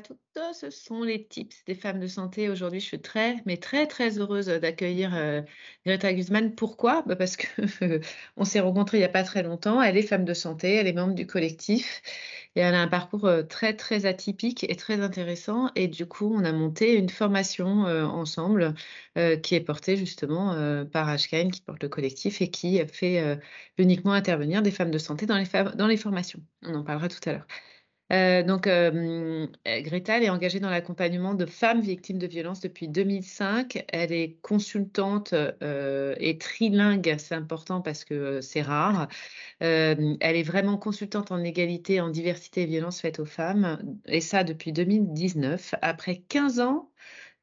toutes, ce sont les tips des femmes de santé. Aujourd'hui, je suis très, mais très, très heureuse d'accueillir euh, Greta Guzman. Pourquoi? Bah Parce que on s'est rencontrés il n'y a pas très longtemps. Elle est femme de santé, elle est membre du collectif et elle a un parcours euh, très, très atypique et très intéressant. Et du coup, on a monté une formation euh, ensemble qui est portée justement par HKM, qui porte le collectif et qui fait uniquement intervenir des femmes de santé dans les formations. On en parlera tout à l'heure. Euh, donc, euh, Greta, elle est engagée dans l'accompagnement de femmes victimes de violences depuis 2005. Elle est consultante euh, et trilingue, c'est important parce que c'est rare. elle est vraiment consultante en égalité, en diversité et violences faites aux femmes, et ça depuis 2019. Après 15 ans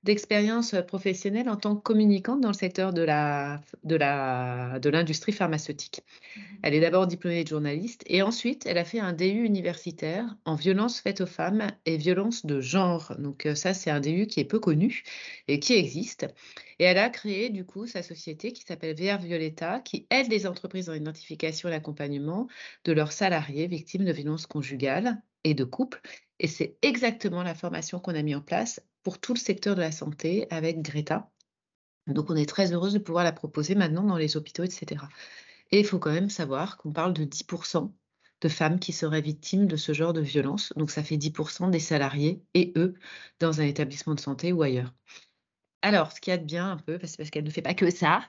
d'expérience professionnelle en tant que communicante dans le secteur de la de la de l'industrie pharmaceutique. Mmh elle est d'abord diplômée de journaliste et ensuite elle a fait un DU universitaire en violences faites aux femmes et violences de genre. Donc euh, ça c'est un DU qui est peu connu et qui existe. Et elle a créé du coup sa société qui s'appelle VR Violetta qui aide les entreprises dans l'identification et l'accompagnement de leurs salariés victimes de violences conjugales et de couple. Et c'est exactement la formation qu'on a mis en place pour tout le secteur de la santé avec Greta. Donc on est très heureuse de pouvoir la proposer maintenant dans les hôpitaux, etc. Et il faut quand même savoir qu'on parle de 10% de femmes qui seraient victimes de ce genre de violence. Donc ça fait 10% des salariés et eux dans un établissement de santé ou ailleurs. Alors, ce qu'il y a de bien un peu, parce qu'elle ne fait pas que ça,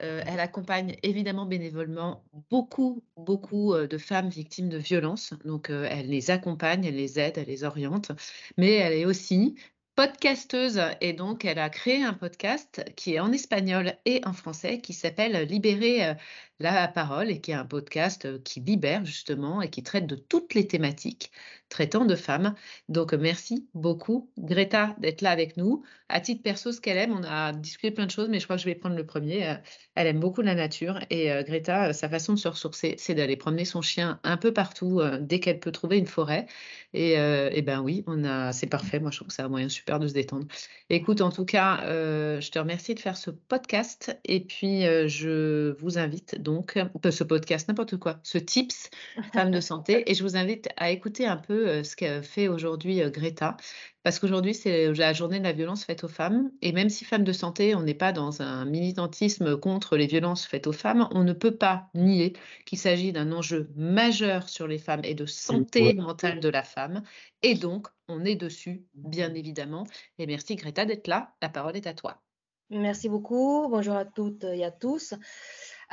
euh, elle accompagne évidemment bénévolement beaucoup, beaucoup euh, de femmes victimes de violences. Donc, euh, elle les accompagne, elle les aide, elle les oriente. Mais elle est aussi podcasteuse. Et donc elle a créé un podcast qui est en espagnol et en français qui s'appelle Libérer la parole et qui est un podcast qui libère justement et qui traite de toutes les thématiques traitant de femmes. Donc merci beaucoup Greta d'être là avec nous. À titre perso, ce qu'elle aime, on a discuté plein de choses, mais je crois que je vais prendre le premier. Elle aime beaucoup la nature et Greta, sa façon de se ressourcer, c'est d'aller promener son chien un peu partout dès qu'elle peut trouver une forêt. Et, et ben oui, on a, c'est parfait. Moi, je trouve que c'est un moyen super de se détendre. Écoute, en tout cas, euh, je te remercie de faire ce podcast et puis euh, je vous invite donc, euh, ce podcast, n'importe quoi, ce tips femme de santé et je vous invite à écouter un peu ce qu'a fait aujourd'hui Greta parce qu'aujourd'hui, c'est la journée de la violence faite aux femmes. Et même si femme de santé, on n'est pas dans un militantisme contre les violences faites aux femmes, on ne peut pas nier qu'il s'agit d'un enjeu majeur sur les femmes et de santé mentale de la femme. Et donc, on est dessus, bien évidemment. Et merci Greta d'être là. La parole est à toi. Merci beaucoup. Bonjour à toutes et à tous.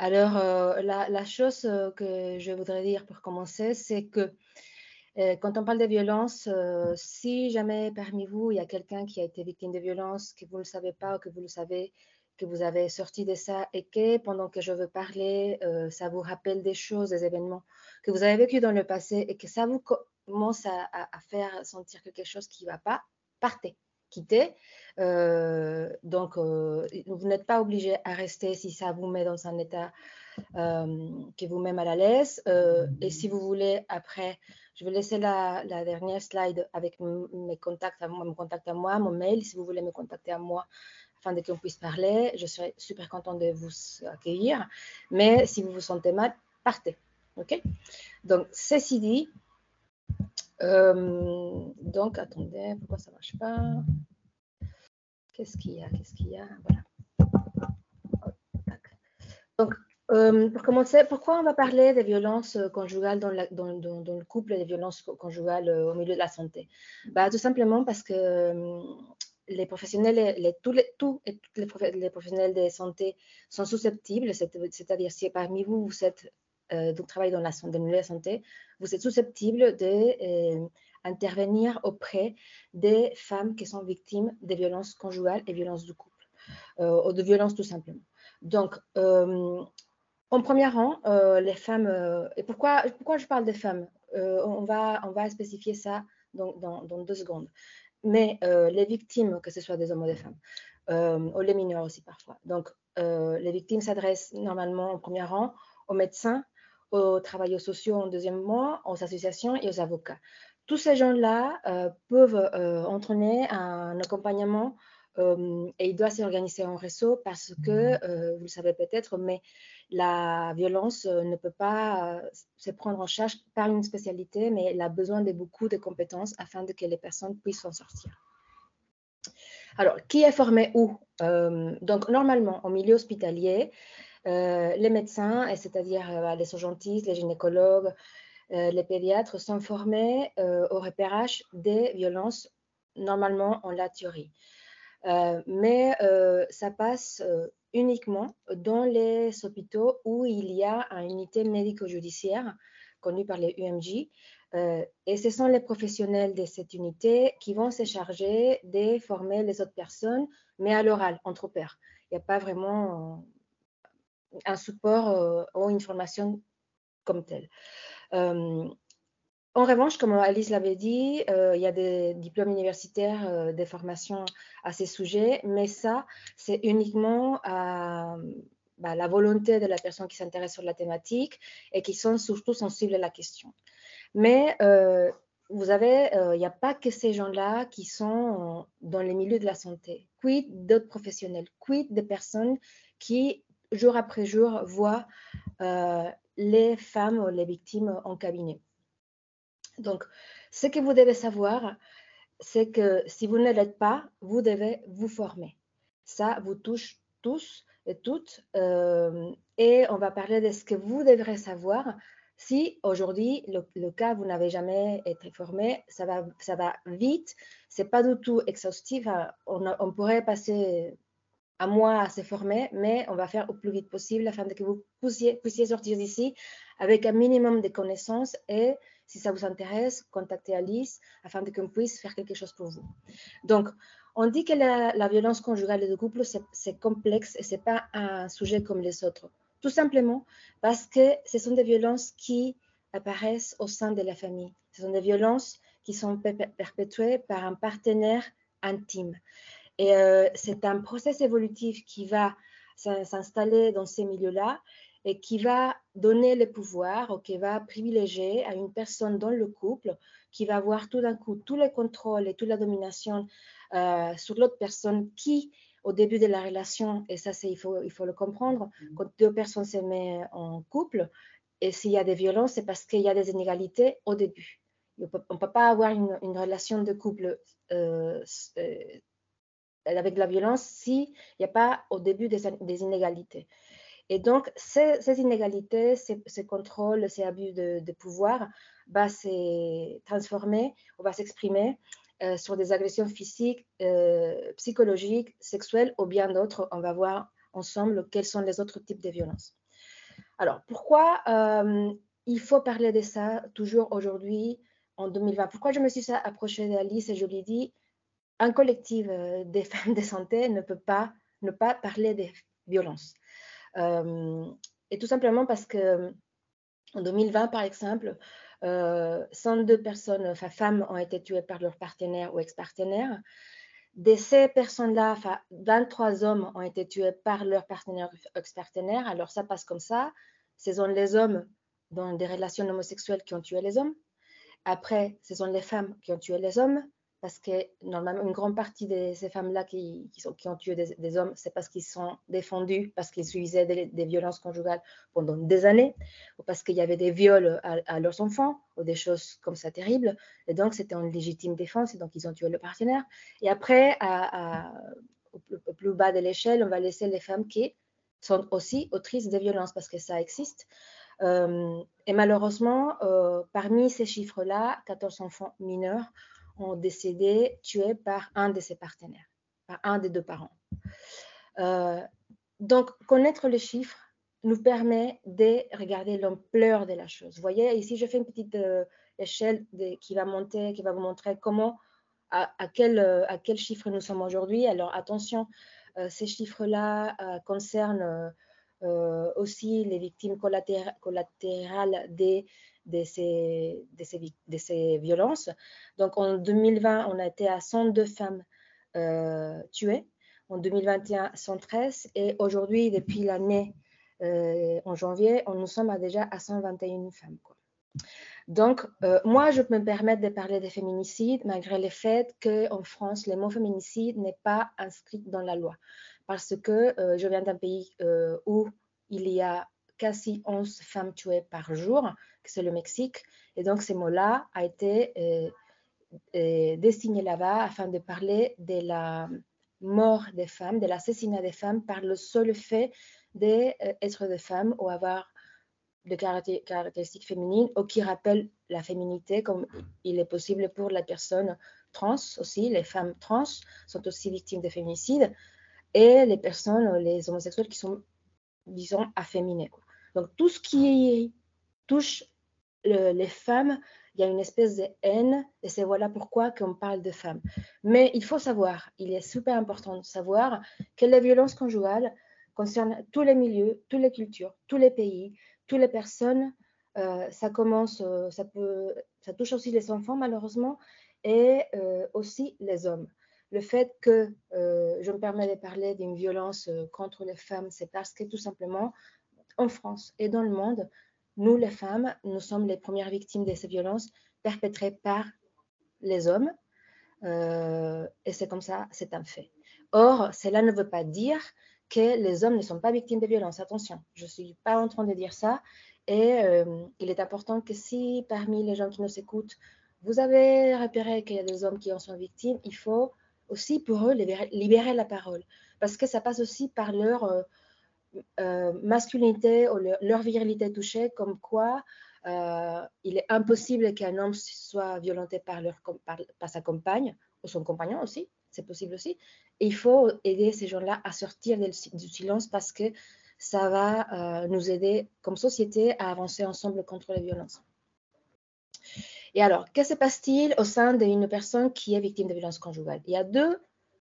Alors, euh, la, chose euh, que je voudrais dire pour commencer, c'est que euh, quand on parle de violence, si jamais parmi vous, il y a quelqu'un qui a été victime de violence, que vous ne le savez pas ou que vous le savez, que vous avez sorti de ça et que pendant que je veux parler, ça vous rappelle des choses, des événements que vous avez vécu dans le passé et que ça vous commence à, faire sentir que quelque chose qui ne va pas, partez, quittez. donc, vous n'êtes pas obligé à rester si ça vous met dans un état qui vous met mal à l'aise. et si vous voulez, après, je vais laisser la, dernière slide avec mes contacts à moi, mon mail, si vous voulez me contacter à moi afin qu'on puisse parler. Je serai super contente de vous accueillir. Mais si vous vous sentez mal, partez. OK? Donc, ceci dit, euh, donc, attendez, pourquoi ça ne marche pas? Qu'est-ce qu'il y a? Qu'est-ce qu'il y a? Voilà. Donc, euh, pour commencer, pourquoi on va parler des violences conjugales dans, le couple et des violences conjugales euh, au milieu de la santé? Bah, Tout simplement parce que les professionnels, les, tous, les, tous toutes les, professionnels de santé sont susceptibles, c'est-à-dire si parmi vous, vous êtes, donc travaillez dans la santé, la santé, vous êtes susceptible d'intervenir auprès des femmes qui sont victimes de violences conjugales et violences du couple, ou de violences tout simplement. Donc, en premier rang, euh, les femmes, euh, et pourquoi, pourquoi je parle des femmes euh, on, va, on va spécifier ça dans, dans, deux secondes. Mais les victimes, que ce soit des hommes ou des femmes, ou les mineurs aussi parfois. Donc, les victimes s'adressent normalement en premier rang aux médecins, aux travailleurs sociaux en deuxième rang, aux associations et aux avocats. Tous ces gens-là peuvent entraîner un accompagnement et il doit s'organiser en réseau parce que, vous le savez peut-être, mais la violence ne peut pas se prendre en charge par une spécialité, mais elle a besoin de beaucoup de compétences afin que les personnes puissent s'en sortir. Alors, qui est formé où? Donc, normalement, au milieu hospitalier, les médecins, c'est-à-dire les urgentistes, les gynécologues, les pédiatres sont formés au repérage des violences, normalement en la théorie. mais ça passe uniquement dans les hôpitaux où il y a une unité médico-judiciaire connue par les UMJ. et ce sont les professionnels de cette unité qui vont se charger de former les autres personnes, mais à l'oral, entre pairs. Il n'y a pas vraiment un support ou une formation comme telle. en revanche, comme Alice l'avait dit, il y a des diplômes universitaires, des formations à ces sujets, mais ça, c'est uniquement bah, la volonté de la personne qui s'intéresse sur la thématique et qui sont surtout sensibles à la question. Mais vous avez, il n'y a pas que ces gens-là qui sont dans les milieux de la santé. Quid d'autres professionnels? Quid des personnes qui, jour après jour, voient les femmes les victimes en cabinet. Donc, ce que vous devez savoir, c'est que si vous ne l'êtes pas, vous devez vous former. Ça vous touche tous et toutes. Euh, et on va parler de ce que vous devrez savoir. Si aujourd'hui, le, cas, vous n'avez jamais été formé, ça va, ça va vite. C'est pas du tout exhaustif. On, on pourrait passer à moi à se former, mais on va faire au plus vite possible afin que vous puissiez, puissiez sortir d'ici avec un minimum de connaissances et si ça vous intéresse, contactez Alice afin qu'on puisse faire quelque chose pour vous. Donc, on dit que la, violence conjugale et de couple, c'est complexe et ce n'est pas un sujet comme les autres. Tout simplement parce que ce sont des violences qui apparaissent au sein de la famille. Ce sont des violences qui sont perpétuées par un partenaire intime. Et euh, c'est un processus évolutif qui va s'installer dans ces milieux-là et qui va donner le pouvoir ou qui va privilégier à une personne dans le couple qui va avoir tout d'un coup tout le contrôle et toute la domination euh, sur l'autre personne qui, au début de la relation, et ça il faut, il faut le comprendre, mm-hmm. quand deux personnes se mettent en couple, et s'il y a des violences, c'est parce qu'il y a des inégalités au début. On ne peut pas avoir une, une relation de couple euh avec la violence s'il n'y a pas au début des, inégalités. Et donc, ces, inégalités, ces, contrôles, ces abus de, pouvoir va se transformer, on va s'exprimer euh, sur des agressions physiques, euh, psychologiques, sexuelles ou bien d'autres. On va voir ensemble quels sont les autres types de violences. Alors, pourquoi euh, il faut parler de ça toujours aujourd'hui, en 2020 Pourquoi je me suis approchée d'Alice et je lui ai dit, un collectif euh, des femmes de santé ne peut pas ne pas parler des violences. Euh, et tout simplement parce que en 2020, par exemple, 102 euh, personnes, femmes, ont été tuées par leur partenaire ou ex-partenaire. De ces personnes-là, 23 hommes ont été tués par leur partenaire ou ex-partenaire. Alors ça passe comme ça. Ce sont les hommes dans des relations homosexuelles qui ont tué les hommes. Après, ce sont les femmes qui ont tué les hommes parce que normalement, une grande partie de ces femmes-là qui, ont tué des, hommes, c'est parce qu'ils sont défendus, parce qu'ils subissaient des, violences conjugales pendant des années, ou parce qu'il y avait des viols à, leurs enfants, ou des choses comme ça terribles. Et donc, c'était en légitime défense, et donc ils ont tué le partenaire. Et après, au, plus, bas de l'échelle, on va laisser les femmes qui sont aussi autrices de violences, parce que ça existe. Euh, et malheureusement, euh, parmi ces chiffres-là, 14 enfants mineurs ont décédé tués par un de ses partenaires, par un des deux parents. Euh, donc, connaître les chiffres nous permet de regarder l'ampleur de la chose. Vous voyez, ici, je fais une petite euh, échelle qui va monter, qui va vous montrer comment, à, quel, euh, à quel chiffre nous sommes aujourd'hui. Alors, attention, ces chiffres-là concernent aussi les victimes collatérales de ces, violences. Donc en 2020, on a été à 102 femmes euh, tuées, en 2021, 113, et aujourd'hui, depuis l'année, euh, en janvier, on, nous sommes déjà à 121 femmes. Donc, euh, moi, je peux me permettre de parler des féminicides malgré le fait qu'en France, le mot féminicide n'est pas inscrit dans la loi. Parce que euh, je viens d'un pays euh, où il y a quasi 11 femmes tuées par jour, c'est le Mexique. Et donc, ce mot-là a été destiné là-bas afin de parler de la mort des femmes, de l'assassinat des femmes par le seul fait d'être des femmes ou avoir de caractéristiques féminines ou qui rappellent la féminité, comme il est possible pour la personne trans aussi. Les femmes trans sont aussi victimes de féminicide et les personnes, les homosexuels qui sont, disons, afféminés. Donc tout ce qui touche les femmes, il y a une espèce de haine et c'est voilà pourquoi qu'on parle de femmes. Mais il faut savoir, il est super important de savoir que les violences conjugales concernent tous les milieux, toutes les cultures, tous les pays, toutes les personnes. Euh, ça commence, euh, ça peut, ça touche aussi les enfants malheureusement et euh, aussi les hommes. Le fait que je me permets de parler d'une violence contre les femmes, c'est parce que tout simplement, en France et dans le monde, nous les femmes, nous sommes les premières victimes de ces violences perpétrées par les hommes. et c'est comme ça, c'est un fait. Or, cela ne veut pas dire que les hommes ne sont pas victimes de violences. Attention, je ne suis pas en train de dire ça. Et euh, il est important que si parmi les gens qui nous écoutent, vous avez repéré qu'il y a des hommes qui en sont victimes, il faut aussi pour eux libérer, la parole. Parce que ça passe aussi par leur euh, euh, masculinité ou leur, virilité touchée, comme quoi il est impossible qu'un homme soit violenté par, leur, par sa compagne ou son compagnon aussi c'est possible aussi. Il faut aider ces gens-là à sortir du silence parce que ça va euh, nous aider comme société à avancer ensemble contre les violences. Et alors, que se passe-t-il au sein d'une personne qui est victime de violences conjugales Il y a deux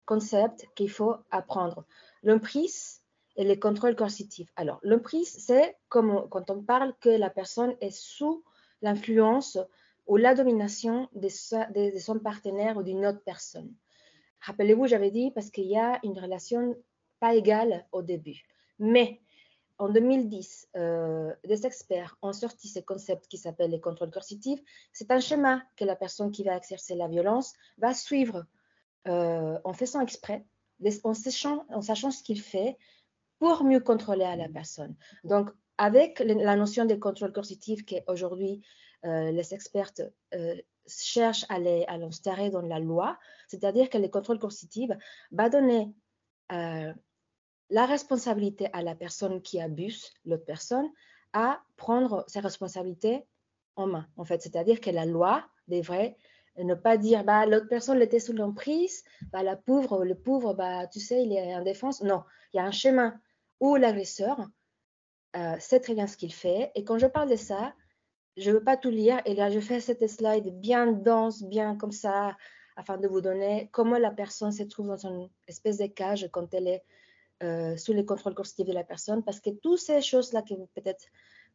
concepts qu'il faut apprendre. L'emprise et le contrôle coercitif. Alors, l'emprise, c'est quand on parle que la personne est sous l'influence ou la domination de, de son partenaire ou d'une autre personne. Rappelez-vous, j'avais dit parce qu'il y a une relation pas égale au début. Mais en 2010, euh, des experts ont sorti ce concept qui s'appelle les contrôles coercitifs. C'est un schéma que la personne qui va exercer la violence va suivre euh, en faisant exprès, en sachant, ce qu'il fait pour mieux contrôler à la personne. Donc, avec la notion de contrôle coercitif qu'aujourd'hui euh, les experts euh, cherchent à l'instaurer dans la loi, c'est-à-dire que le contrôle coercitif va donner la responsabilité à la personne qui abuse l'autre personne à prendre ses responsabilités en main, en fait. C'est-à-dire que la loi devrait ne pas dire bah, l'autre personne était sous l'emprise, bah, la pauvre, le pauvre, bah, tu sais, il est en défense. Non, il y a un chemin où l'agresseur euh, sait très bien ce qu'il fait. Et quand je parle de ça, je ne veux pas tout lire. Et là, je fais cette slide bien dense, bien comme ça, afin de vous donner comment la personne se trouve dans une espèce de cage quand elle est euh, sous le contrôle coercitif de la personne. Parce que toutes ces choses-là que vous peut-être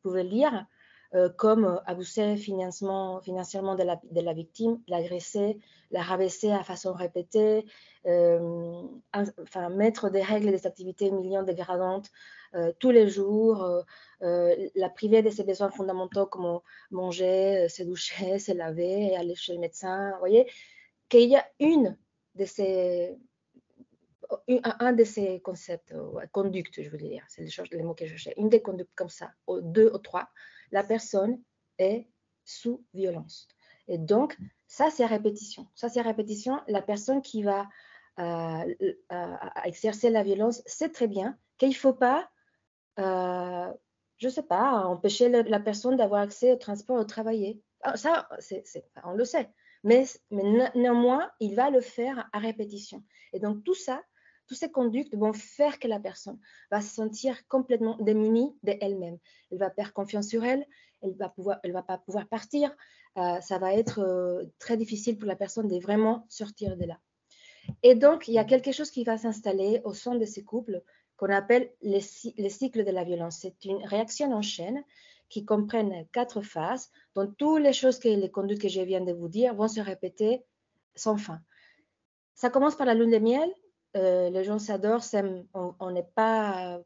pouvez lire, euh, comme abuser financièrement, de, la, de la victime, l'agresser, la rabaisser à façon répétée, euh, enfin, mettre des règles et des activités millions dégradantes euh, tous les jours, euh, euh, la priver de ses besoins fondamentaux comme manger, se doucher, se laver, aller chez le médecin. Vous voyez qu'il y a une de ces un de ces concepts, conducte, je veux dire, c'est les, mots que je cherche, une des conduites comme ça, deux ou trois, la personne est sous violence. Et donc, ça, c'est répétition. Ça, c'est répétition. La personne qui va exercer la violence sait très bien qu'il ne faut pas euh, je ne sais pas, empêcher la, personne d'avoir accès au transport, au travailler. Ah, ça, on le sait. Mais, néanmoins, il va le faire à répétition. Et donc, tout ça, toutes ces conduites vont faire que la personne va se sentir complètement démunie d'elle-même. Elle va perdre confiance sur elle, elle va pouvoir, va pas pouvoir partir. Euh, ça va être euh, très difficile pour la personne de vraiment sortir de là. Et donc, il y a quelque chose qui va s'installer au sein de ces couples qu'on appelle les, cycles de la violence. C'est une réaction en chaîne qui comprennent quatre phases, dont toutes les choses que les conduites que je viens de vous dire vont se répéter sans fin. Ça commence par la lune de miel. Euh, les gens s'adorent, on n'est pas,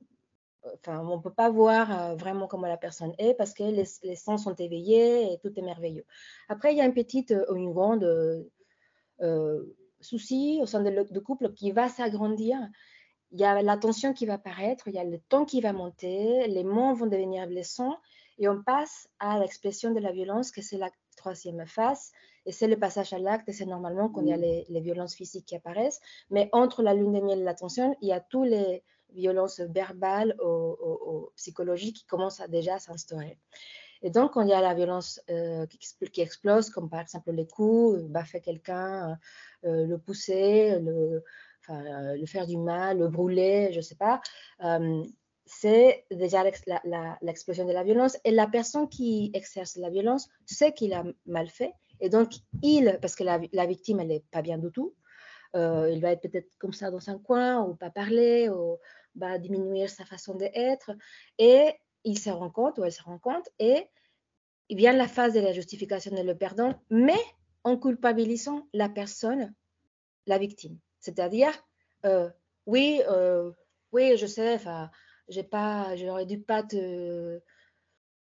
enfin, on ne peut pas voir vraiment comment la personne est parce que les, sens sont éveillés et tout est merveilleux. Après, il y a une petite ou une grande souci au sein de, couple qui va s'agrandir. Il y a la tension qui va apparaître, il y a le temps qui va monter, les mots vont devenir blessants et on passe à l'expression de la violence, que c'est la troisième phase. Et c'est le passage à l'acte, et c'est normalement il y a les, violences physiques qui apparaissent. Mais entre la lune de miel et la tension, il y a tous les violences verbales ou, psychologiques qui commencent à déjà s'instaurer. Et donc, quand il y a la violence euh, qui, explose, comme par exemple les coups, baffer quelqu'un, euh, le pousser, le, euh, le, faire du mal, le brûler, je ne sais pas, c'est déjà l'explosion de la violence. Et la personne qui exerce la violence sait qu'il a mal fait. Et donc, il, parce que la, victime, elle n'est pas bien du tout, euh, il va être peut-être comme ça dans un coin, ou pas parler, ou va diminuer sa façon d'être. Et il se rend compte, ou elle se rend compte, et il vient la phase de la justification de le pardon, mais en culpabilisant la personne, la victime. C'est-à-dire, euh, oui, euh, oui, je sais, j'ai pas, j'aurais dû pas te,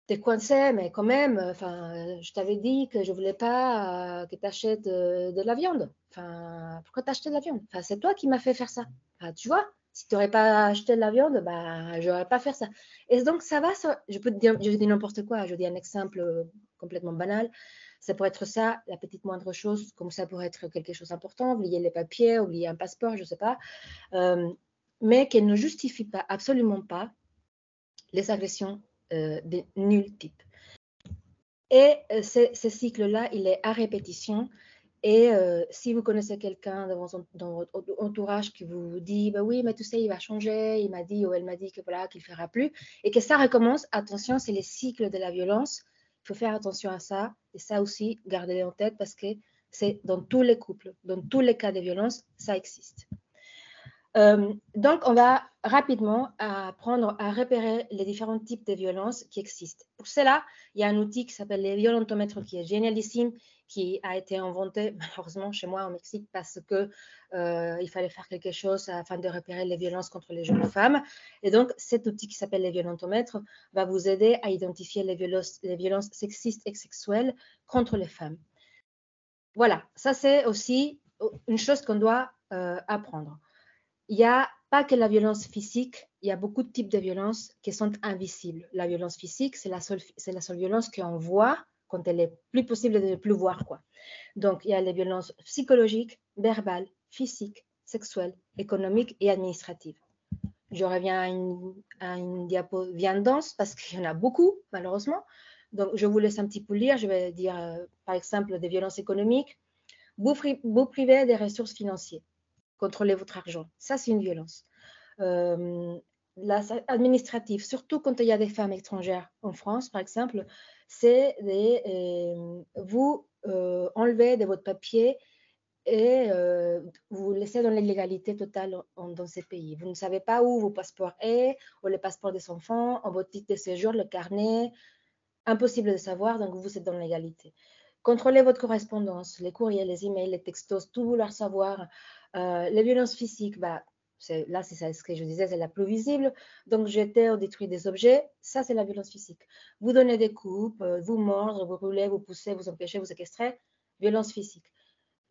te coincer, mais quand même, enfin, je t'avais dit que je voulais pas euh, que tu achètes de, la viande. Enfin, pourquoi t'achetais de la viande? Enfin, c'est toi qui m'as fait faire ça. tu vois, si tu n'aurais pas acheté de la viande, bah, j'aurais pas fait ça. Et donc, ça va, je peux te dire, je n'importe quoi, je dis un exemple complètement banal. Ça pourrait être ça, la petite moindre chose, comme ça pourrait être quelque chose d'important, oublier les papiers, oublier un passeport, je ne sais pas. Euh, mais qu'elle ne justifie pas, absolument pas, les agressions euh, de nul type. Et euh, ce, cycle-là, il est à répétition. Et euh, si vous connaissez quelqu'un dans, votre entourage qui vous dit bah oui, mais tu sais, il va changer, il m'a dit ou elle m'a dit que voilà, qu'il ne fera plus, et que ça recommence, attention, c'est les cycles de la violence. Il faut faire attention à ça. Et ça aussi, gardez-le en tête parce que c'est dans tous les couples, dans tous les cas de violence, ça existe. Euh, donc, on va rapidement apprendre à repérer les différents types de violences qui existent. Pour cela, il y a un outil qui s'appelle les violentomètres qui est génialissime, qui a été inventé malheureusement chez moi au Mexique parce que euh, il fallait faire quelque chose afin de repérer les violences contre les jeunes femmes. Et donc, cet outil qui s'appelle les violentomètres va vous aider à identifier les violences, sexistes et sexuelles contre les femmes. Voilà, ça c'est aussi une chose qu'on doit euh, apprendre il n'y a pas que la violence physique, il y a beaucoup de types de violences qui sont invisibles. La violence physique, c'est la seule, c'est la seule violence qu'on voit quand elle est plus possible de ne plus voir. Quoi. Donc, il y a les violences psychologiques, verbales, physiques, sexuelles, économiques et administratives. Je reviens à une, à une diapo dense parce qu'il y en a beaucoup, malheureusement. Donc, je vous laisse un petit peu lire. Je vais dire, euh, par exemple, des violences économiques. Vous, vous privez des ressources financières contrôler votre argent. Ça, c'est une violence. Euh, administrative, surtout quand il y a des femmes étrangères en France, par exemple, c'est de euh, vous euh, enlever de votre papier et euh, vous laissez dans l'illégalité totale dans ces pays. Vous ne savez pas où vos passeports est, ou le passeport des enfants, ou votre titre de séjour, le carnet. Impossible de savoir, donc vous êtes dans l'égalité. Contrôlez votre correspondance, les courriers, les emails, les textos, tout vouloir savoir. Euh, les violences physiques, bah, là, c'est ce que je disais, c'est la plus visible. Donc, jeter ou détruire des objets, ça, c'est la violence physique. Vous donnez des coups, euh, vous mordre, vous roulez, vous poussez, vous empêchez, vous séquestrez, violence physique.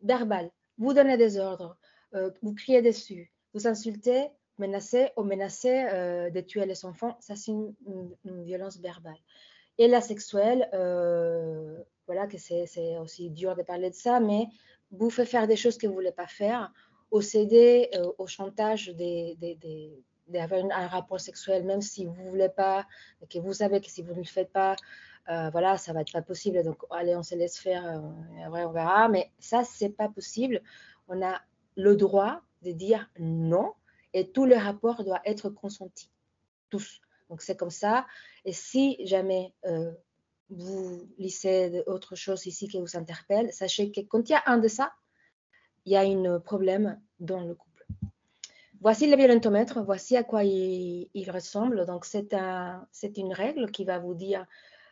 Verbal, vous donnez des ordres, euh, vous criez dessus, vous insultez, menacez ou menacez de tuer les enfants, ça, c'est une, violence verbale. Et la sexuelle, voilà que c'est aussi dur de parler de ça, mais vous fait faire des choses que vous ne voulez pas faire au céder euh, au chantage d'avoir un rapport sexuel, même si vous ne voulez pas, que vous savez que si vous ne le faites pas, euh, voilà, ça va être pas possible. Donc, allez, on se laisse faire, euh, on verra. Mais ça, c'est pas possible. On a le droit de dire non et tout le rapport doit être consenti. Tous. Donc, c'est comme ça. Et si jamais vous lisez autre chose ici qui vous interpelle, sachez que quand il y a un de ça, il y a un problème dans le couple. Voici le violentomètre, voici à quoi il, ressemble. Donc, c'est un, une règle qui va vous dire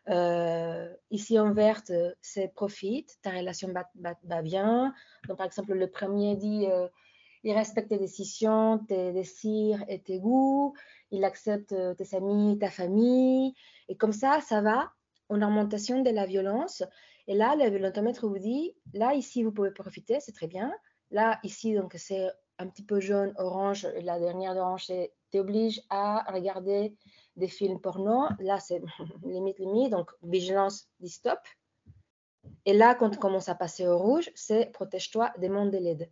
euh, ici en vert, c'est profite, ta relation va, bien. Donc, par exemple, le premier dit euh, il respecte tes décisions, tes désirs et tes goûts. il accepte tes amis, ta famille. Et comme ça, ça va en augmentation de la violence. Et là, le violentomètre vous dit, là, ici, vous pouvez profiter, c'est très bien. Là, ici, donc, c'est un petit peu jaune, orange. La dernière d'orange, c'est t'oblige à regarder des films porno. Là, c'est limite, limite. Donc, vigilance, dit stop. Et là, quand on commence à passer au rouge, c'est protège-toi des mondes de l'aide.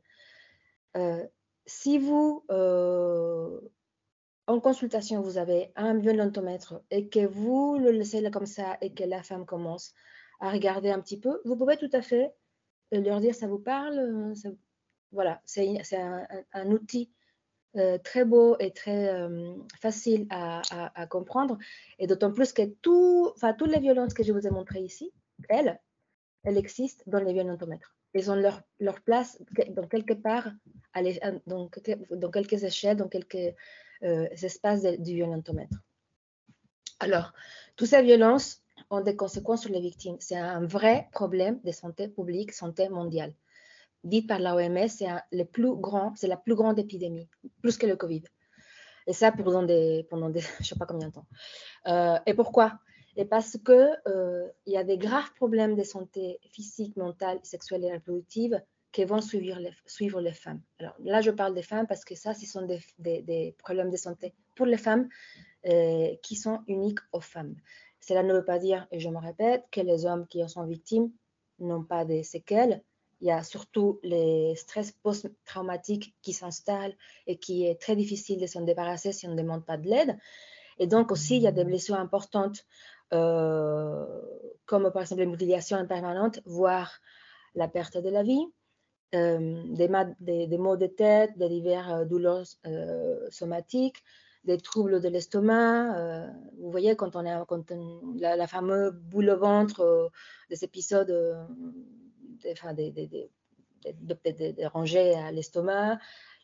Euh, si vous, euh, en consultation, vous avez un violentomètre et que vous le laissez comme ça et que la femme commence à regarder un petit peu, vous pouvez tout à fait euh, leur dire ça vous parle. Voilà, c'est un, outil très beau et très facile à, à, comprendre. Et d'autant plus que tout, toutes les violences que je vous ai montrées ici, elles, elles existent dans les violentomètres. Elles ont leur, place dans quelque part, à dans, quelques échelles, dans quelques euh, espaces du violentomètre. Alors, toutes ces violences ont des conséquences sur les victimes. C'est un vrai problème de santé publique, santé mondiale. Dit par l'OMS, c'est la plus grande épidémie, plus que le Covid. Et ça pendant des, pendant des, je sais pas combien de temps. Euh, et pourquoi? Et parce qu'il euh, y a des graves problèmes de santé physique, mentale, sexuelle et reproductive qui vont suivre les, femmes. Alors là, je parle des femmes parce que ça, ce sont des, des, problèmes de santé pour les femmes euh, qui sont uniques aux femmes. Cela ne veut pas dire, et je me répète, que les hommes qui en sont victimes n'ont pas de séquelles. Il y a surtout les stress post-traumatiques qui s'installent et qui est très difficile de s'en débarrasser si on ne demande pas de l'aide. Et donc aussi, il y a des blessures importantes comme par exemple les mutilations permanentes, voire la perte de la vie, euh, des, maux de tête, des diverses euh, douleurs somatiques, des troubles de l'estomac. vous voyez, quand on a quand la, fameuse boule au ventre des épisodes enfin, des, des, à l'estomac.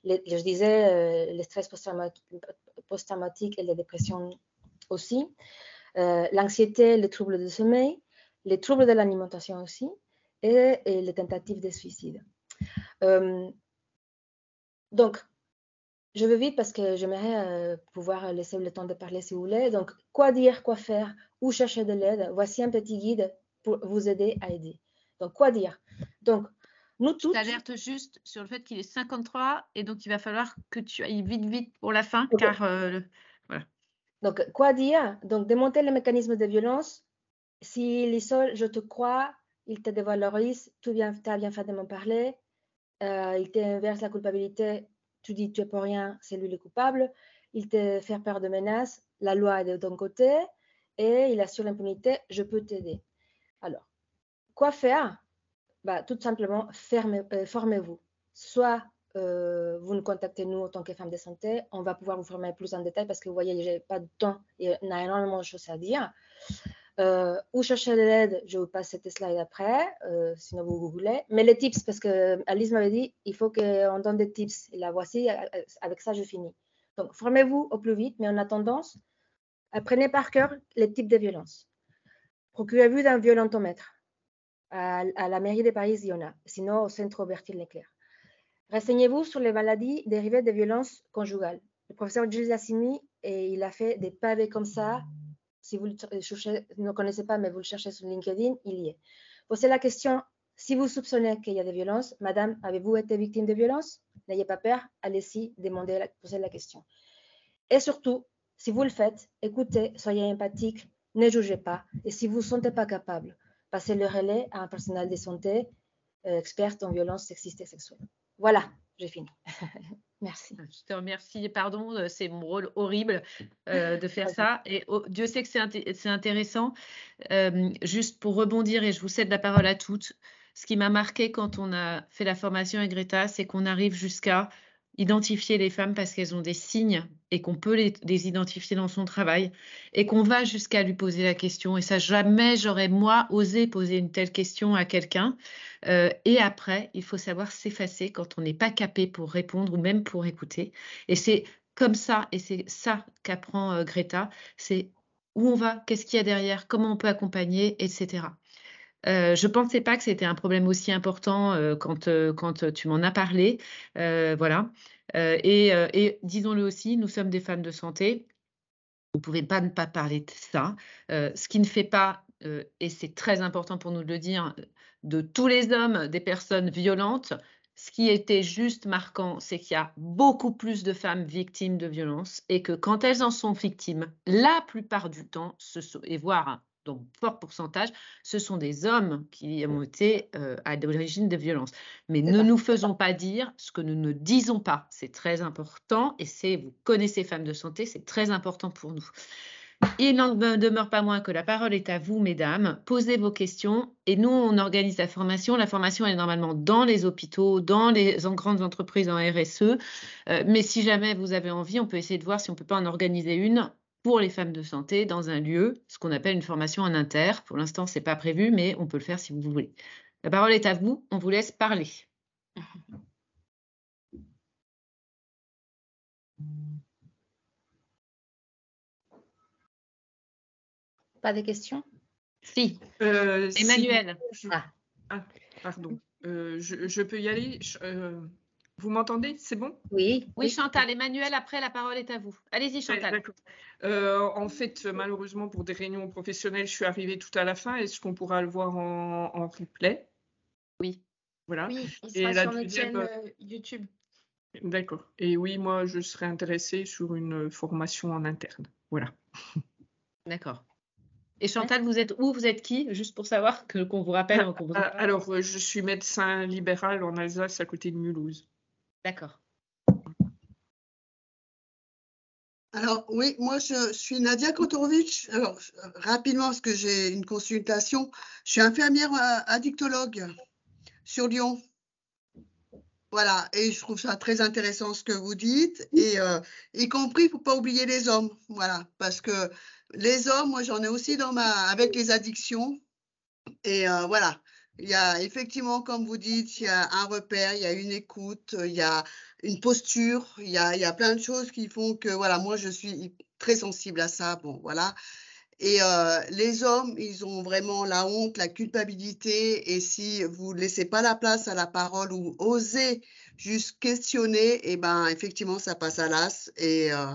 Je disais, le stress post-traumatique et la dépression aussi. Euh, l'anxiété, les troubles de sommeil, les troubles de l'alimentation aussi, et, les tentatives de suicide. Euh, donc, je vais vite parce que j'aimerais euh, pouvoir laisser le temps de parler si vous voulez. Donc, quoi dire, quoi faire, où chercher de l'aide? Voici un petit guide pour vous aider à aider. Donc, quoi dire? Donc, nous tous. J'alerte juste sur le fait qu'il est 53 et donc il va falloir que tu ailles vite, vite pour la fin, car voilà. Donc, quoi dire? Donc, démonter le mécanisme de violence. S'il est seul, je te crois, il te dévalorise, tu as bien fait de m'en parler, euh, il t'inverse la culpabilité, tu dis tu es pour rien, c'est lui le coupable, il te fait peur de menaces, la loi est de ton côté, et il assure l'impunité, je peux t'aider. Alors, quoi faire? Bah, Tout simplement, euh, formez-vous. Soit euh, vous nous contactez nous en tant que femme de santé. On va pouvoir vous former plus en détail parce que vous voyez, j'ai pas de temps et on a énormément de choses à dire. Euh, où chercher de l'aide, je vous passe cette slide après, euh, sinon vous googlez. Mais les tips, parce que Alice m'avait dit, il faut qu'on donne des tips. Et la voici, avec ça, je finis. Donc, formez-vous au plus vite, mais en attendant, apprenez par cœur les types de violences. Procurez-vous d'un violentomètre. À, la mairie de Paris, il y en a. Sinon, au centre Bertil Leclerc. Renseignez-vous sur les maladies dérivées des violences conjugales. Le professeur Gilles Lassimi, et il a fait des pavés comme ça. Si vous ne le connaissez pas, mais vous le cherchez sur LinkedIn, il y est. Posez la question, si vous soupçonnez qu'il y a des violences, Madame, avez-vous été victime de violences? N'ayez pas peur, allez-y, demandez, posez la question. Et surtout, si vous le faites, écoutez, soyez empathique, ne jugez pas. Et si vous ne sentez pas capable, passez le relais à un personnel de santé euh, expert en violences sexistes et sexuelles. Voilà, j'ai fini. Merci. Je te remercie. Pardon, euh, c'est mon rôle horrible euh, de faire ça. Et oh, Dieu sait que c'est intéressant. Euh, juste pour rebondir, et je vous cède la parole à toutes, ce qui m'a marqué quand on a fait la formation avec Greta, c'est qu'on arrive jusqu'à identifier les femmes parce qu'elles ont des signes et qu'on peut les, identifier dans son travail et qu'on va jusqu'à lui poser la question. Et ça, jamais j'aurais, moi, osé poser une telle question à quelqu'un. Euh, et après, il faut savoir s'effacer quand on n'est pas capé pour répondre ou même pour écouter. Et c'est comme ça, et c'est ça qu'apprend euh, Greta, c'est où on va, qu'est-ce qu'il y a derrière, comment on peut accompagner, etc. Euh, je ne pensais pas que c'était un problème aussi important euh, quand, euh, tu m'en as parlé. voilà. Et, disons-le aussi, nous sommes des femmes de santé Vous ne pouvez pas ne pas parler de ça. Ce qui ne fait pas, et c'est très important pour nous de le dire, de tous les hommes des personnes violentes, ce qui était juste marquant, c'est qu'il y a beaucoup plus de femmes victimes de violences et que quand elles en sont victimes, la plupart du temps, et voire donc fort pourcentage, ce sont des hommes qui ont été euh, à l'origine de violences. Mais ne nous faisons pas dire ce que nous ne disons pas. C'est très important et c'est, vous connaissez Femmes de Santé, c'est très important pour nous. Il n'en demeure pas moins que la parole est à vous, mesdames. Posez vos questions et nous, on organise la formation. La formation, elle est normalement dans les hôpitaux, dans les grandes entreprises en RSE. Euh, mais si jamais vous avez envie, on peut essayer de voir si on ne peut pas en organiser une pour les femmes de santé dans un lieu, ce qu'on appelle une formation en inter. Pour l'instant, ce n'est pas prévu, mais on peut le faire si vous voulez. La parole est à vous, on vous laisse parler. Pas de questions? Si. Euh, Emmanuel. Ah. ah. pardon. Euh, je, peux y aller? Euh, vous m'entendez? C'est bon? Oui. Oui, Chantal. Emmanuel, après, la parole est à vous. Allez-y, Chantal. Euh, en fait, malheureusement, pour des réunions professionnelles, je suis arrivée tout à la fin. Est-ce qu'on pourra le voir en, replay? Oui. Voilà. Oui, il sera sur notre chaîne euh, YouTube. D'accord. Et oui, moi, je serais intéressée sur une formation en interne. Voilà. D'accord. Et Chantal, vous êtes où? Vous êtes qui? Juste pour savoir qu'on vous rappelle. Ah, alors, euh, je suis médecin libéral en Alsace, à côté de Mulhouse. D'accord. Alors oui, moi je suis Nadia Kotorovitch. Alors rapidement, parce que j'ai une consultation, je suis infirmière euh, addictologue sur Lyon. Voilà, et je trouve ça très intéressant ce que vous dites, et euh, y compris, il ne faut pas oublier les hommes, voilà, parce que les hommes, moi j'en ai aussi dans ma, avec les addictions, et euh, voilà, il y a effectivement, comme vous dites, il y a un repère, il y a une écoute, il y a une posture, il y a, il y a plein de choses qui font que, voilà, moi, je suis très sensible à ça. Bon, voilà. Et euh, les hommes, ils ont vraiment la honte, la culpabilité. Et si vous ne laissez pas la place à la parole ou osez juste questionner, et eh ben effectivement, ça passe à l'as. Et euh,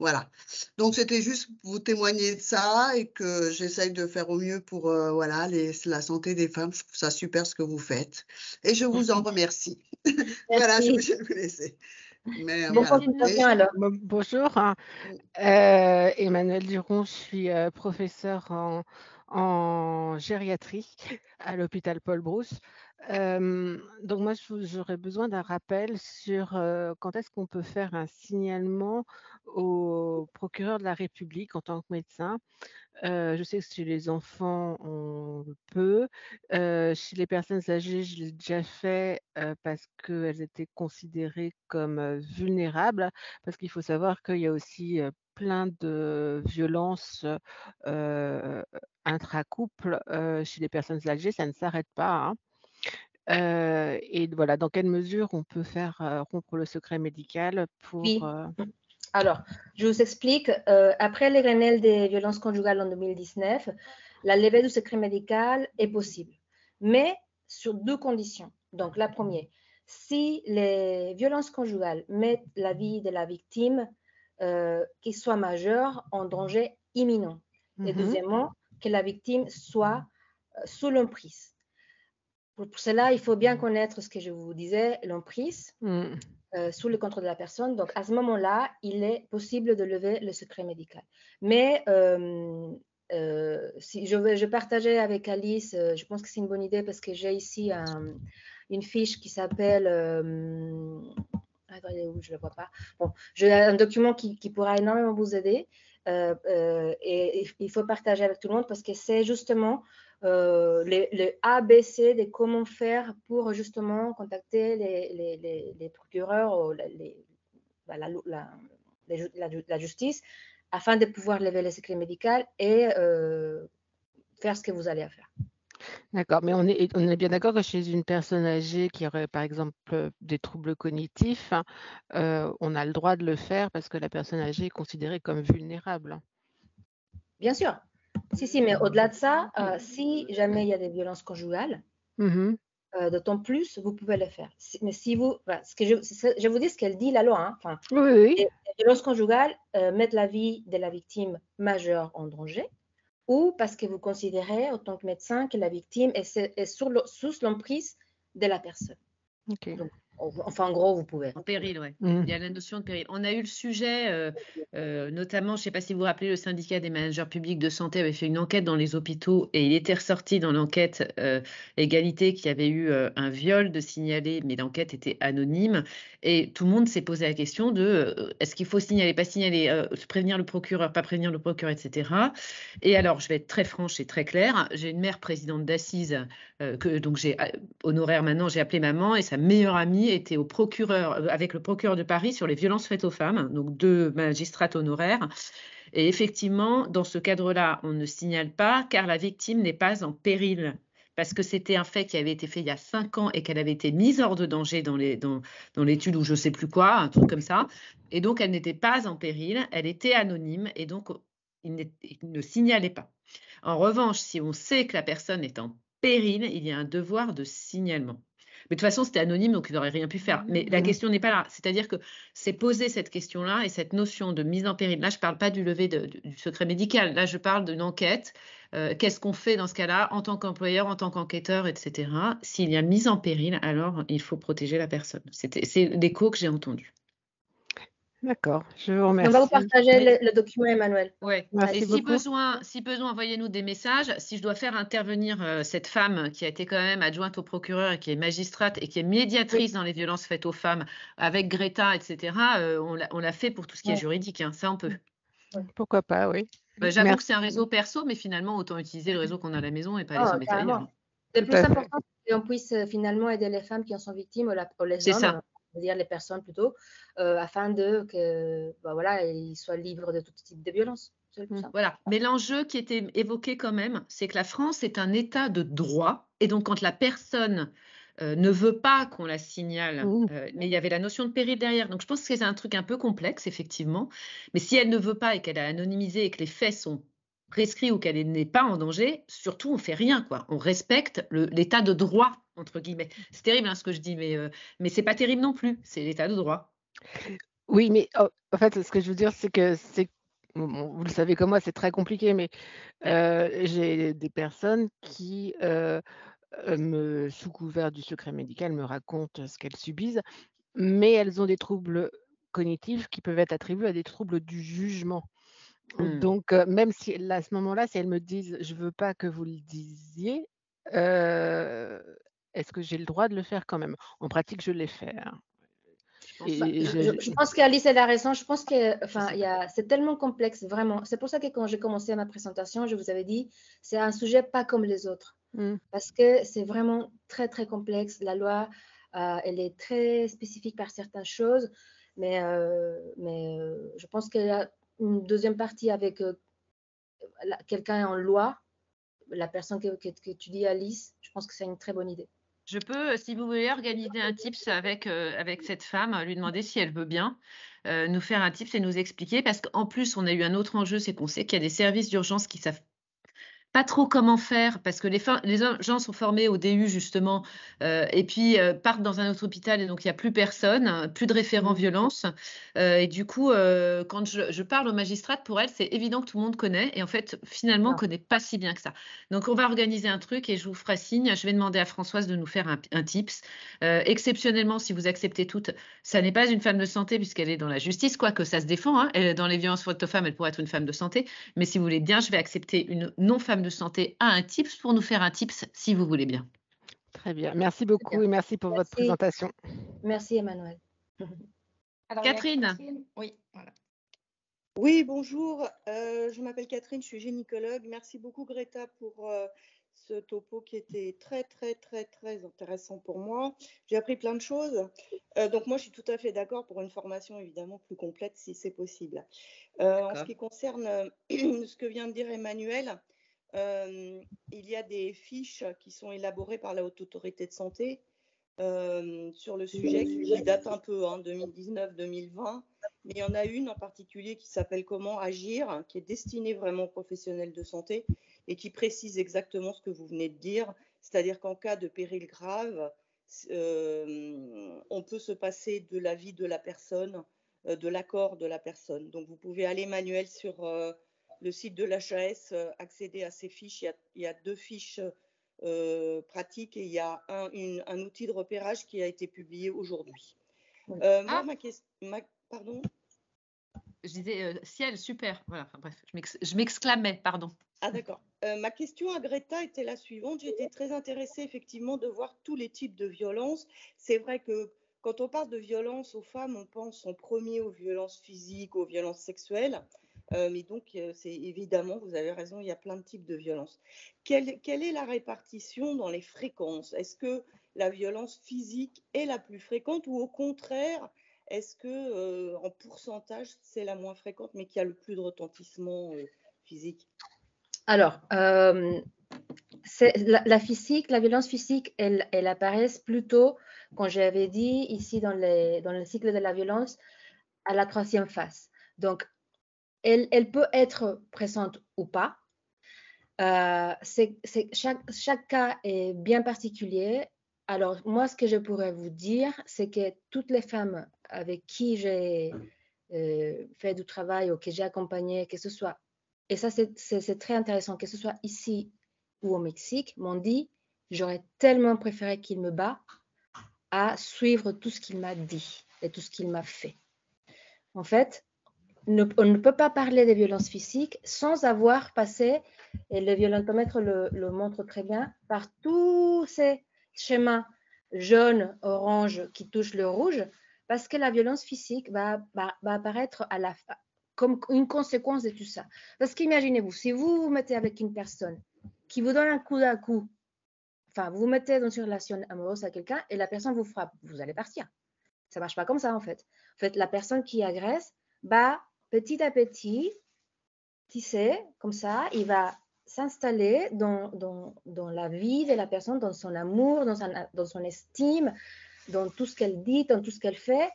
voilà. Donc, c'était juste vous témoigner de ça et que j'essaye de faire au mieux pour euh, voilà, les, la santé des femmes. Je trouve ça super ce que vous faites. Et je vous en remercie. voilà, je, vais vous laisser. Bonjour, euh, Emmanuel Duron, je suis euh, professeur en, en, gériatrie à l'hôpital Paul Brousse donc moi, j'aurais besoin d'un rappel sur quand est-ce qu'on peut faire un signalement au procureur de la République en tant que médecin? je sais que chez les enfants, on peut. chez les personnes âgées, je l'ai déjà fait parce qu'elles étaient considérées comme vulnérables. Parce qu'il faut savoir qu'il y a aussi plein de violences intra-couple chez les personnes âgées. Ça ne s'arrête pas. Hein et voilà, dans quelle mesure on peut faire rompre le secret médical pour. Oui. Alors, je vous explique. après les Grenelle des violences conjugales en 2019, la levée du secret médical est possible, mais sur deux conditions. Donc, la première, si les violences conjugales mettent la vie de la victime, euh, qui soit majeure, en danger imminent. Et mmh deuxièmement, que la victime soit sous l'emprise. Pour, cela, il faut bien connaître ce que je vous disais, l'emprise, mm. euh, sous le contrôle de la personne. Donc, à ce moment-là, il est possible de lever le secret médical. Mais euh, euh, si je, vais, je partageais avec Alice, je pense que c'est une bonne idée parce que j'ai ici une fiche qui s'appelle. Où je ne le vois pas. Bon, j'ai un document qui, pourra énormément vous aider. et il faut partager avec tout le monde parce que c'est justement euh, le, ABC de comment faire pour justement contacter les, procureurs ou bah, la, justice afin de pouvoir lever le secret médical et euh, faire ce que vous allez faire. D'accord, mais on est, on est bien d'accord que chez une personne âgée qui aurait par exemple des troubles cognitifs, euh, on a le droit de le faire parce que la personne âgée est considérée comme vulnérable. Bien sûr, si, si, mais au-delà de ça, euh, si jamais il y a des violences conjugales, mmh euh, d'autant plus vous pouvez le faire. Mais si vous, ce que je, je, vous dis ce qu'elle dit la loi. Hein, enfin, oui, oui. La violence conjugale euh, met la vie de la victime majeure en danger, ou parce que vous considérez, en tant que médecin, que la victime est, est sous l'emprise de la personne. Enfin, en gros, vous pouvez. En péril, oui. Mmh. Il y a la notion de péril. On a eu le sujet, euh, euh, notamment, je ne sais pas si vous vous rappelez, le syndicat des managers publics de santé avait fait une enquête dans les hôpitaux et il était ressorti dans l'enquête euh, égalité qu'il y avait eu un viol de signaler, mais l'enquête était anonyme. Et tout le monde s'est posé la question de est-ce qu'il faut signaler, pas signaler, prévenir le procureur, pas prévenir le procureur, etc. Et alors, je vais être très franche et très claire. J'ai une mère présidente d'assises, que donc j'ai honoraire maintenant, j'ai appelé maman et sa meilleure amie était au procureur, euh, avec le procureur de Paris sur les violences faites aux femmes, donc deux magistrats honoraires. Et effectivement, dans ce cadre-là, on ne signale pas car la victime n'est pas en péril parce que c'était un fait qui avait été fait il y a cinq ans et qu'elle avait été mise hors de danger dans, les, dans, dans l'étude ou je ne sais plus quoi, un truc comme ça. Et donc, elle n'était pas en péril, elle était anonyme et donc, il, il ne signalait pas. En revanche, si on sait que la personne est en péril, il y a un devoir de signalement. Mais de toute façon, c'était anonyme, donc il n'aurait rien pu faire. Mais la mmh. question n'est pas là. C'est-à-dire que c'est poser cette question-là et cette notion de mise en péril. Là, je ne parle pas du lever du secret médical. Là, je parle d'une enquête. Euh, qu'est-ce qu'on fait dans ce cas-là en tant qu'employeur, en tant qu'enquêteur, etc. S'il y a mise en péril, alors il faut protéger la personne. C'est l'écho que j'ai entendu. D'accord, je vous remercie. On va vous partager le, document, Emmanuel. Oui, et si besoin, si besoin, envoyez-nous des messages. Si je dois faire intervenir euh, cette femme qui a été quand même adjointe au procureur et qui est magistrate et qui est médiatrice dans les violences faites aux femmes avec Greta, etc., euh, on l'a fait pour tout ce qui est juridique. Hein. ça, on peut. Pourquoi pas, oui. Bah, j'avoue que c'est un réseau perso, mais finalement, autant utiliser le réseau qu'on a à la maison et pas les embêter ailleurs. Le plus important, c'est qu'on puisse euh, finalement aider les femmes qui en sont victimes ou, les hommes. C'est ça dire les personnes plutôt, euh, afin de que bah, voilà, ils soient libres de tout type de violence. Mmh, voilà. Mais l'enjeu qui était évoqué quand même, c'est que la France est un État de droit, et donc quand la personne euh, ne veut pas qu'on la signale, mmh. euh, mais il y avait la notion de péril derrière. Donc je pense que c'est un truc un peu complexe, effectivement. Mais si elle ne veut pas et qu'elle a anonymisé et que les faits sont prescrits ou qu'elle n'est pas en danger, surtout on fait rien, quoi. On respecte l'état de droit entre guillemets. C'est terrible hein, ce que je dis, mais, euh, mais c'est pas terrible non plus. C'est l'état de droit. Oui, mais oh, en fait, ce que je veux dire, c'est que c'est vous le savez comme moi, c'est très compliqué, mais euh, j'ai des personnes qui, euh, me, sous couvert du secret médical, me racontent ce qu'elles subissent, mais elles ont des troubles cognitifs qui peuvent être attribués à des troubles du jugement. Mmh. Donc, même si à ce moment-là, si elles me disent, je veux pas que vous le disiez, est-ce que j'ai le droit de le faire quand même? En pratique, je l'ai fait. Hein. je, pense qu'Alice elle a raison. Je pense que enfin, c'est tellement complexe, vraiment. C'est pour ça que quand j'ai commencé ma présentation, je vous avais dit, c'est un sujet pas comme les autres. Mmh. Parce que c'est vraiment très, très complexe. La loi, euh, elle est très spécifique par certaines choses. Mais, euh, mais euh, je pense qu'il y a une deuxième partie avec quelqu'un en loi, la personne que, que tu dis, Alice. Je pense que c'est une très bonne idée. Je peux, si vous voulez, organiser un tips avec, euh, avec cette femme, lui demander si elle veut bien euh, nous faire un tips et nous expliquer. Parce qu'en plus, on a eu un autre enjeu, c'est qu'on sait qu'il y a des services d'urgence qui savent pas trop comment faire parce que les, les gens sont formés au DU justement euh, et puis euh, partent dans un autre hôpital et donc il n'y a plus personne, plus de référents mmh. violence. Euh, et du coup, quand je, parle aux magistrates, pour elles, c'est évident que tout le monde connaît et en fait, finalement, on ne connaît pas si bien que ça. Donc, on va organiser un truc et je vous ferai signe. Je vais demander à Françoise de nous faire un, tips. exceptionnellement, si vous acceptez toutes, ça n'est pas une femme de santé puisqu'elle est dans la justice, quoique ça se défend. Hein. dans les violences faites aux femmes, elle pourrait être une femme de santé. Mais si vous voulez bien, je vais accepter une non-femme de santé a un tips pour nous faire un tips si vous voulez bien. Très bien. Merci beaucoup et merci pour votre présentation. Merci Emmanuel. Catherine. Oui, voilà. Oui, bonjour. Euh, je m'appelle Catherine, je suis gynécologue. Merci beaucoup Greta pour euh, ce topo qui était très, très, très, très intéressant pour moi. J'ai appris plein de choses. Euh, donc, moi, je suis tout à fait d'accord pour une formation évidemment plus complète si c'est possible. en ce qui concerne ce que vient de dire Emmanuel, euh, il y a des fiches qui sont élaborées par la Haute Autorité de Santé euh, sur le sujet qui date un peu, hein, 2019-2020. Mais il y en a une en particulier qui s'appelle Comment agir, qui est destinée vraiment aux professionnels de santé et qui précise exactement ce que vous venez de dire, C'est-à-dire qu'en cas de péril grave, euh, on peut se passer de l'avis de la personne, euh, de l'accord de la personne. Donc, vous pouvez aller manuel sur euh, le site de l'HAS, accéder à ces fiches. Il y a, deux fiches pratiques et il y a un, outil de repérage qui a été publié aujourd'hui. Ah. ma, pardon? Je disais ciel, super. Voilà, bref, je m'exclamais, pardon. Ah d'accord. Euh, ma question à Greta était la suivante. J'étais très intéressée effectivement de voir tous les types de violences. C'est vrai que quand on parle de violence aux femmes, on pense en premier aux violences physiques, aux violences sexuelles. Euh, mais donc, euh, c'est évidemment, vous avez raison, il y a plein de types de violences. Quelle, est la répartition dans les fréquences? Est-ce que la violence physique est la plus fréquente ou au contraire, est-ce que en pourcentage, c'est la moins fréquente mais qui a le plus de retentissement physique? Alors, euh, la, physique, la violence physique, elle, elle apparaît plutôt, quand j'avais dit ici dans, dans, le cycle de la violence, à la troisième phase. Donc, elle, peut être présente ou pas. Euh, chaque, chaque, cas est bien particulier. Alors, moi, ce que je pourrais vous dire, c'est que toutes les femmes avec qui j'ai euh, fait du travail ou que j'ai accompagné, que ce soit et ça, c'est très intéressant, que ce soit ici ou au Mexique, m'ont dit, j'aurais tellement préféré qu'il me bat à suivre tout ce qu'il m'a dit et tout ce qu'il m'a fait. En fait, on ne peut pas parler des violences physiques sans avoir passé, et le violentomètre le, le montre très bien, par tous ces schémas jaune, orange qui touchent le rouge, parce que la violence physique va, va, va apparaître à la, comme une conséquence de tout ça. Parce qu'imaginez-vous, si vous vous mettez avec une personne qui vous donne un coup d'un coup, enfin, vous vous mettez dans une relation amoureuse à quelqu'un et la personne vous frappe, vous allez partir. Ça marche pas comme ça, en fait. En fait, la personne qui agresse, bah, petit à petit, sais, comme ça, il va s'installer dans, la vie de la personne, dans son amour, dans, dans son estime, dans tout ce qu'elle dit, dans tout ce qu'elle fait,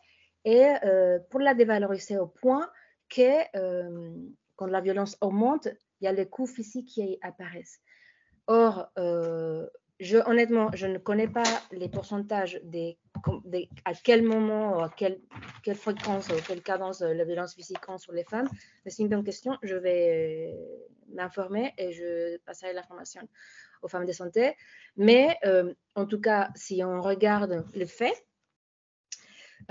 et euh, pour la dévaloriser au point que euh, quand la violence augmente, il y a les coups physiques qui apparaissent. Or, euh, je, honnêtement, je ne connais pas les pourcentages des, à quel moment, à quelle, fréquence, ou quelle cadence la violence physique sur les femmes. Mais c'est une bonne question. Je vais m'informer et je passerai l'information aux femmes de santé. Mais euh, en tout cas, si on regarde les faits,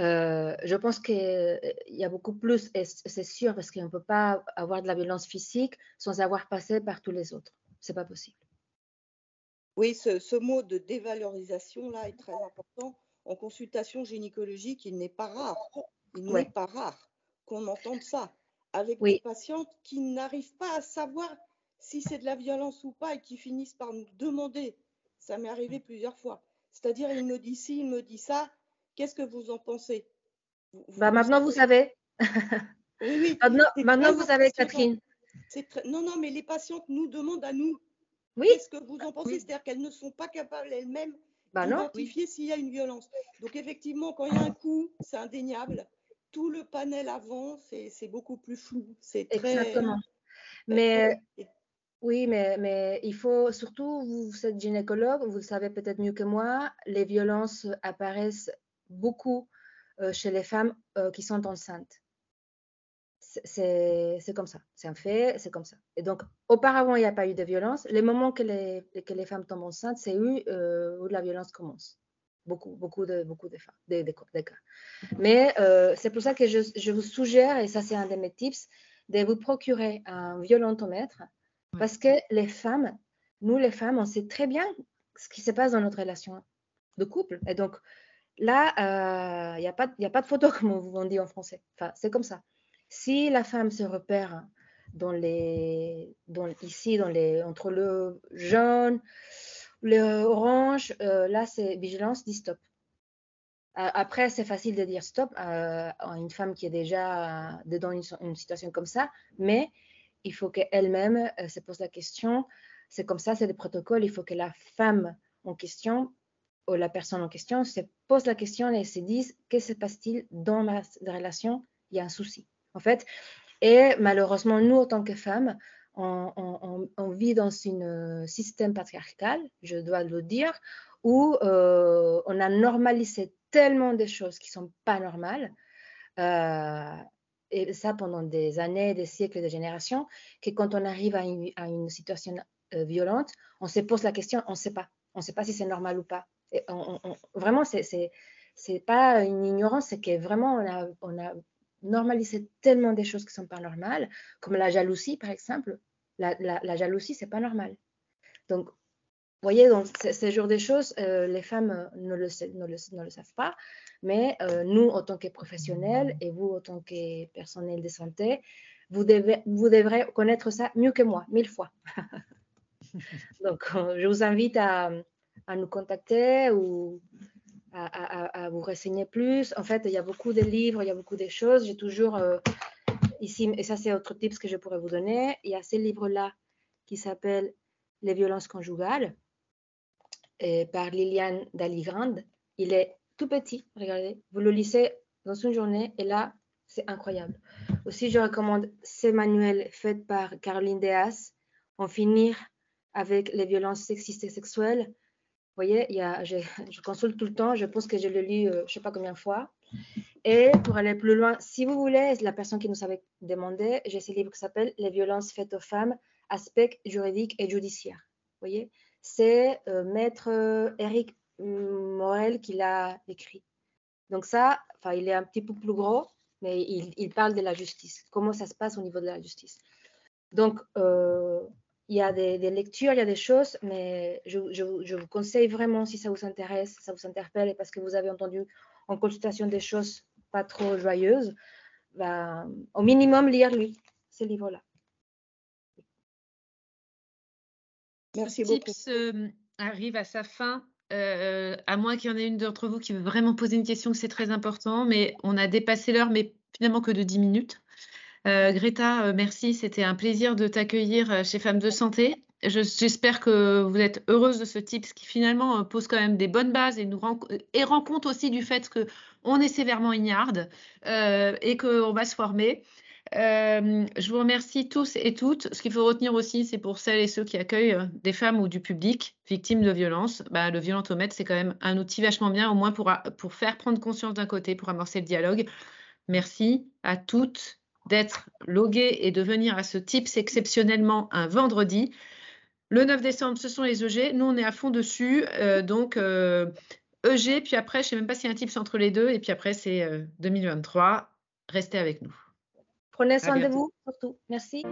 euh, je pense qu'il y a beaucoup plus, et c'est sûr, parce qu'on ne peut pas avoir de la violence physique sans avoir passé par tous les autres. Ce n'est pas possible. Oui, ce, mot de dévalorisation là est très important. En consultation gynécologique, il n'est pas rare, il n'est pas rare qu'on entende ça avec des patientes qui n'arrivent pas à savoir si c'est de la violence ou pas et qui finissent par nous demander. Ça m'est arrivé plusieurs fois. C'est-à-dire, il me dit ci, il me dit ça, Qu'est-ce que vous en pensez? Bah, Maintenant, vous savez. oui, Maintenant, vous savez, Catherine. Non, non, mais les patientes nous demandent à nous. Oui. Qu'est-ce que vous en pensez? C'est-à-dire qu'elles ne sont pas capables elles-mêmes bah d'identifier s'il y a une violence. Donc, effectivement, quand il y a un coup, c'est indéniable. Tout le panel avant, c'est beaucoup plus flou. C'est très. Exactement. Mais. Oui, mais, mais, il faut surtout, vous êtes gynécologue, vous le savez peut-être mieux que moi, les violences apparaissent beaucoup euh, chez les femmes euh, qui sont enceintes. C'est comme ça, c'est un fait, c'est comme ça. Et donc, auparavant, il n'y a pas eu de violence. Les moments que les, que les femmes tombent enceintes, c'est où, euh, où la violence commence. Beaucoup, beaucoup de, beaucoup de, femmes, des, cas. Mais c'est pour ça que je, je, vous suggère, et ça c'est un de mes tips, de vous procurer un violentomètre, parce que les femmes, nous les femmes, on sait très bien ce qui se passe dans notre relation de couple. Et donc, Là, il euh, n'y a, pas, a pas de photo, comme on dit en français. Enfin, c'est comme ça. Si la femme se repère ici, entre le jaune, le orange, euh, là, c'est vigilance, dit stop. Après, c'est facile de dire stop à une femme qui est déjà dans une, une situation comme ça, mais il faut qu'elle-même euh, se pose la question. C'est comme ça, c'est des protocoles. Il faut que la femme en question ou la personne en question se pose la question et se dit que se passe-t-il dans ma relation? Il y a un souci, en fait. Et malheureusement, nous, en tant que femmes, on, vit dans un système patriarcal, je dois le dire, où on a normalisé tellement de choses qui sont pas normales, et ça pendant des années, des siècles, des générations, que quand on arrive à une, situation violente, on se pose la question, on ne sait pas, on ne sait pas si c'est normal ou pas. Et vraiment, c'est c'est pas une ignorance, c'est que vraiment on a normalisé tellement des choses qui sont pas normales, comme la jalousie par exemple. La, la, la jalousie, c'est pas normal. Donc, vous voyez, donc ces genres de choses, euh, les femmes ne le, ne, le, ne savent pas, mais euh, nous, en tant que professionnels et vous, en tant que personnel de santé, vous, devez, devrez connaître ça mieux que moi, mille fois. donc, euh, je vous invite à, à nous contacter ou à, vous renseigner plus. En fait, il y a beaucoup de livres, il y a beaucoup de choses. J'ai toujours euh, ici, et ça c'est autre tips que je pourrais vous donner, il y a ce livre-là qui s'appelle Les violences conjugales par Liliane Daligrande. Il est tout petit, regardez, vous le lisez dans une journée et là, c'est incroyable. Aussi, je recommande ces manuels faits par Caroline Deas, En finir avec les violences sexistes et sexuelles voyez, il y a, je, je, consulte tout le temps, je pense que je le lis, euh, je ne sais pas combien de fois. Et pour aller plus loin, si vous voulez, la personne qui nous avait demandé, j'ai ce livre qui s'appelle Les violences faites aux femmes, aspects juridiques et judiciaires. Vous voyez, c'est euh, maître Eric Morel qui l'a écrit. Donc ça, enfin, il est un petit peu plus gros, mais il, il, parle de la justice, comment ça se passe au niveau de la justice? Donc, euh, il y a des, lectures, il y a des choses, mais je, vous conseille vraiment, si ça vous intéresse, ça vous interpelle, et parce que vous avez entendu en consultation des choses pas trop joyeuses, bah, au minimum lire lui, ce livre-là. Merci beaucoup. Tips euh, arrive à sa fin. Euh, à moins qu'il y en ait une d'entre vous qui veut vraiment poser une question, c'est très important, mais on a dépassé l'heure, mais finalement que de 10 minutes. Euh, Greta, euh, merci. C'était un plaisir de t'accueillir euh, chez Femmes de Santé. J'espère que vous êtes heureuse de ce type, ce qui finalement pose quand même des bonnes bases et nous rend, et rend compte aussi du fait qu'on est sévèrement ignarde et qu'on va se former. je vous remercie tous et toutes. Ce qu'il faut retenir aussi, c'est pour celles et ceux qui accueillent des femmes ou du public victimes de violences, bah, le violentomètre, c'est quand même un outil vachement bien, au moins pour, pour faire prendre conscience d'un côté, pour amorcer le dialogue. Merci à toutes d'être logué et de venir à ce tips exceptionnellement un vendredi. Le 9 décembre, ce sont les EG. Nous, on est à fond dessus. Euh, donc, EG, euh, e puis après, je ne sais même pas s'il y a un tips entre les deux. Et puis après, c'est 2023. Euh, Restez avec nous. Prenez soin de vous, surtout. Merci.